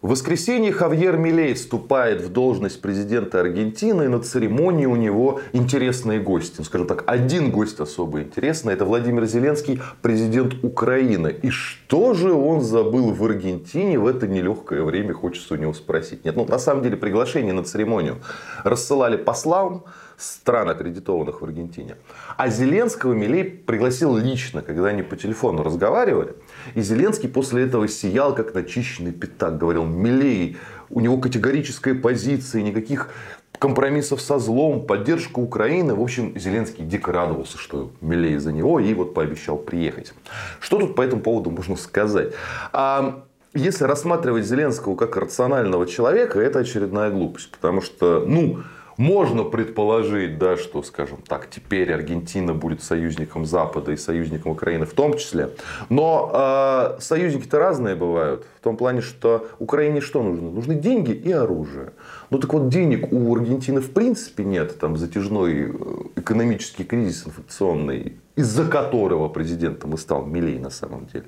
В воскресенье Хавьер Милей вступает в должность президента Аргентины. И на церемонии у него интересные гости. Ну, скажем так, один гость особо интересный. Это Владимир Зеленский, президент Украины. И что же он забыл в Аргентине в это нелегкое время, хочется у него спросить. Нет, ну на самом деле приглашение на церемонию рассылали послам стран, аккредитованных в Аргентине. А Зеленского Милей пригласил лично, когда они по телефону разговаривали. И Зеленский после этого сиял, как начищенный пятак. Говорил, Милей, у него категорическая позиция, никаких компромиссов со злом, поддержка Украины. В общем, Зеленский дико радовался, что Милей за него, и вот пообещал приехать. Что тут по этому поводу можно сказать? А если рассматривать Зеленского как рационального человека, это очередная глупость. Потому что, ну, можно предположить, да, что, скажем так, теперь Аргентина будет союзником Запада и союзником Украины в том числе. Но э, союзники-то разные бывают. В том плане, что Украине что нужно? Нужны деньги и оружие. Ну так вот, денег у Аргентины в принципе нет. Там затяжной э, экономический кризис инфляционный, из-за которого президентом и стал Милей на самом деле.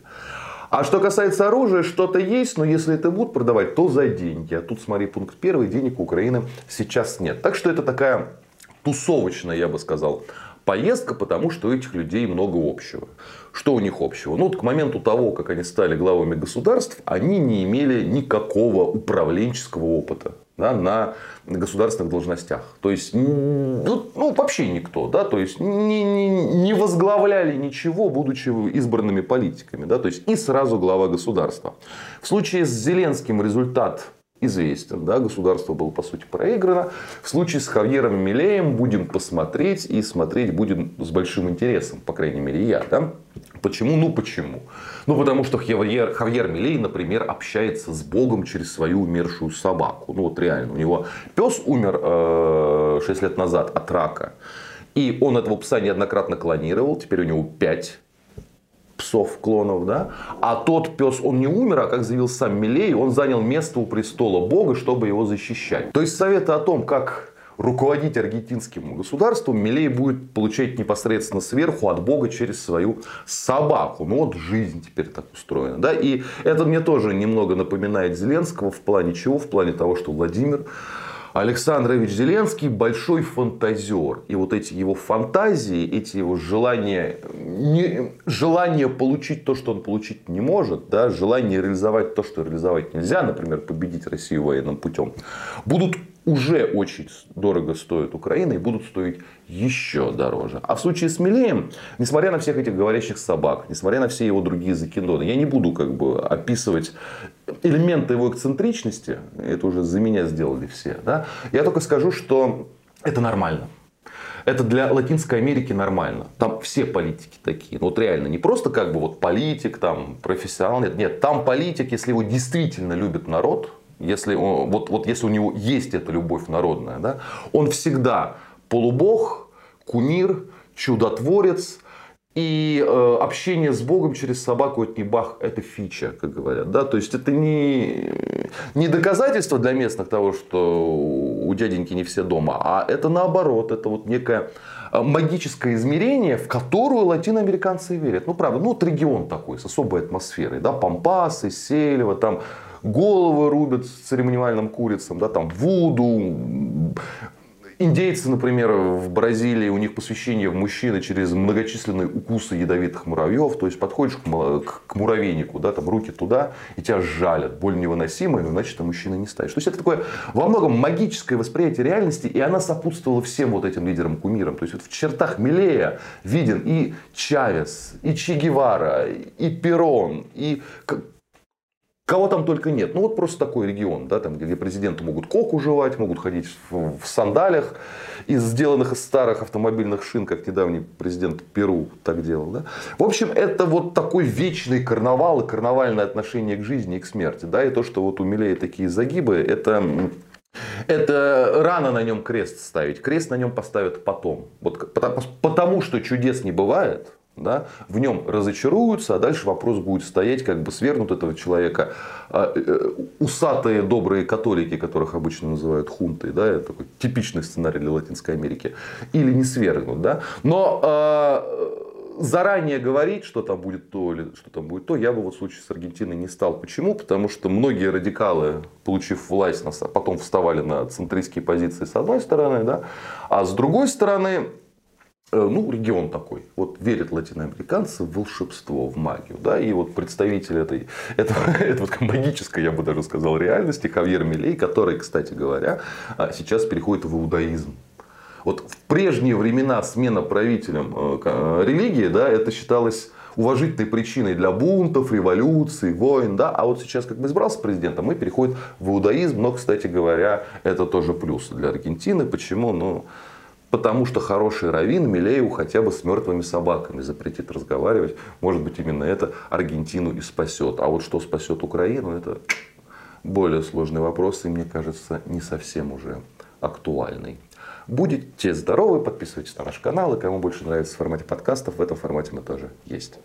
А что касается оружия, что-то есть, но если это будут продавать, то за деньги. А тут, смотри, пункт первый, денег у Украины сейчас нет. Так что это такая тусовочная, я бы сказал, поездка, потому что у этих людей много общего. Что у них общего? Ну, вот к моменту того, как они стали главами государств, они не имели никакого управленческого опыта да, на государственных должностях. То есть, ну, ну вообще никто. Да, то есть, не, не, не возглавляли ничего, будучи избранными политиками. Да, то есть, и сразу глава государства. В случае с Зеленским результат известен. Да, государство было, по сути, проиграно. В случае с Хавьером Милеем будем посмотреть и смотреть будем с большим интересом, по крайней мере, я. Да? Почему? Ну, почему? Ну, потому что Хавьер, Хавьер Милей, например, общается с Богом через свою умершую собаку. Ну, вот реально. У него пес умер э, 6 лет назад от рака. И он этого пса неоднократно клонировал. Теперь у него 5 псов, клонов, да? А тот пес, он не умер, а как заявил сам Милей, он занял место у престола Бога, чтобы его защищать. То есть советы о том, как руководить аргентинским государством, Милей будет получать непосредственно сверху от Бога через свою собаку. Ну вот жизнь теперь так устроена. Да? И это мне тоже немного напоминает Зеленского в плане чего? В плане того, что Владимир Александрович Зеленский большой фантазер. И вот эти его фантазии, эти его желания, не, желание получить то, что он получить не может, да, желание реализовать то, что реализовать нельзя, например, победить Россию военным путем, будут уже очень дорого стоят Украины и будут стоить еще дороже. А в случае с Милеем, несмотря на всех этих говорящих собак, несмотря на все его другие закидоны, я не буду как бы описывать элементы его эксцентричности, это уже за меня сделали все, да? я только скажу, что это нормально. Это для Латинской Америки нормально. Там все политики такие. Ну, вот реально, не просто как бы вот политик, там, профессионал. Нет, нет, там политик, если его действительно любит народ, если, он, вот, вот если у него есть эта любовь народная, да, он всегда полубог, кумир, чудотворец, и э, общение с Богом через собаку это не бах, это фича, как говорят. Да? То есть это не, не доказательство для местных того, что у дяденьки не все дома, а это наоборот, это вот некое э, магическое измерение, в которую латиноамериканцы верят. Ну, правда, ну, вот регион такой, с особой атмосферой. Да? Пампасы, Сельва, там головы рубят церемониальным курицам, да, там вуду, Индейцы, например, в Бразилии, у них посвящение в мужчины через многочисленные укусы ядовитых муравьев. То есть подходишь к муравейнику, да, там руки туда, и тебя жалят. Боль невыносимая, но значит, ты мужчина не станешь. То есть это такое во многом магическое восприятие реальности, и она сопутствовала всем вот этим лидерам-кумирам. То есть вот в чертах Милея виден и Чавес, и Че Гевара, и Перон, и Кого там только нет. Ну вот просто такой регион, да, там, где президенты могут коку жевать, могут ходить в, в сандалях, из сделанных из старых автомобильных шин, как недавний президент Перу так делал. Да? В общем, это вот такой вечный карнавал и карнавальное отношение к жизни и к смерти. Да? И то, что вот у Милея такие загибы, это это рано на нем крест ставить. Крест на нем поставят потом. Вот потому, потому что чудес не бывает да, в нем разочаруются, а дальше вопрос будет стоять, как бы свергнут этого человека а, э, усатые добрые католики, которых обычно называют хунтой, да, это такой типичный сценарий для Латинской Америки, или не свергнут. Да. Но э, заранее говорить, что там будет то или что там будет то, я бы вот в случае с Аргентиной не стал. Почему? Потому что многие радикалы, получив власть, потом вставали на центристские позиции с одной стороны, да, а с другой стороны, э, ну, регион такой. Вот верят латиноамериканцы в волшебство, в магию. Да? И вот представитель этой, этого, этого магической, я бы даже сказал, реальности, Хавьер Милей, который, кстати говоря, а, сейчас переходит в иудаизм. Вот в прежние времена смена правителем э, религии, да, это считалось уважительной причиной для бунтов, революций, войн. Да? А вот сейчас, как бы избрался президентом, мы переходим в иудаизм. Но, кстати говоря, это тоже плюс для Аргентины. Почему? Ну, Потому что хороший раввин Милееву хотя бы с мертвыми собаками запретит разговаривать. Может быть, именно это Аргентину и спасет. А вот что спасет Украину, это более сложный вопрос. И мне кажется, не совсем уже актуальный. Будете здоровы, подписывайтесь на наш канал. И кому больше нравится в формате подкастов, в этом формате мы тоже есть.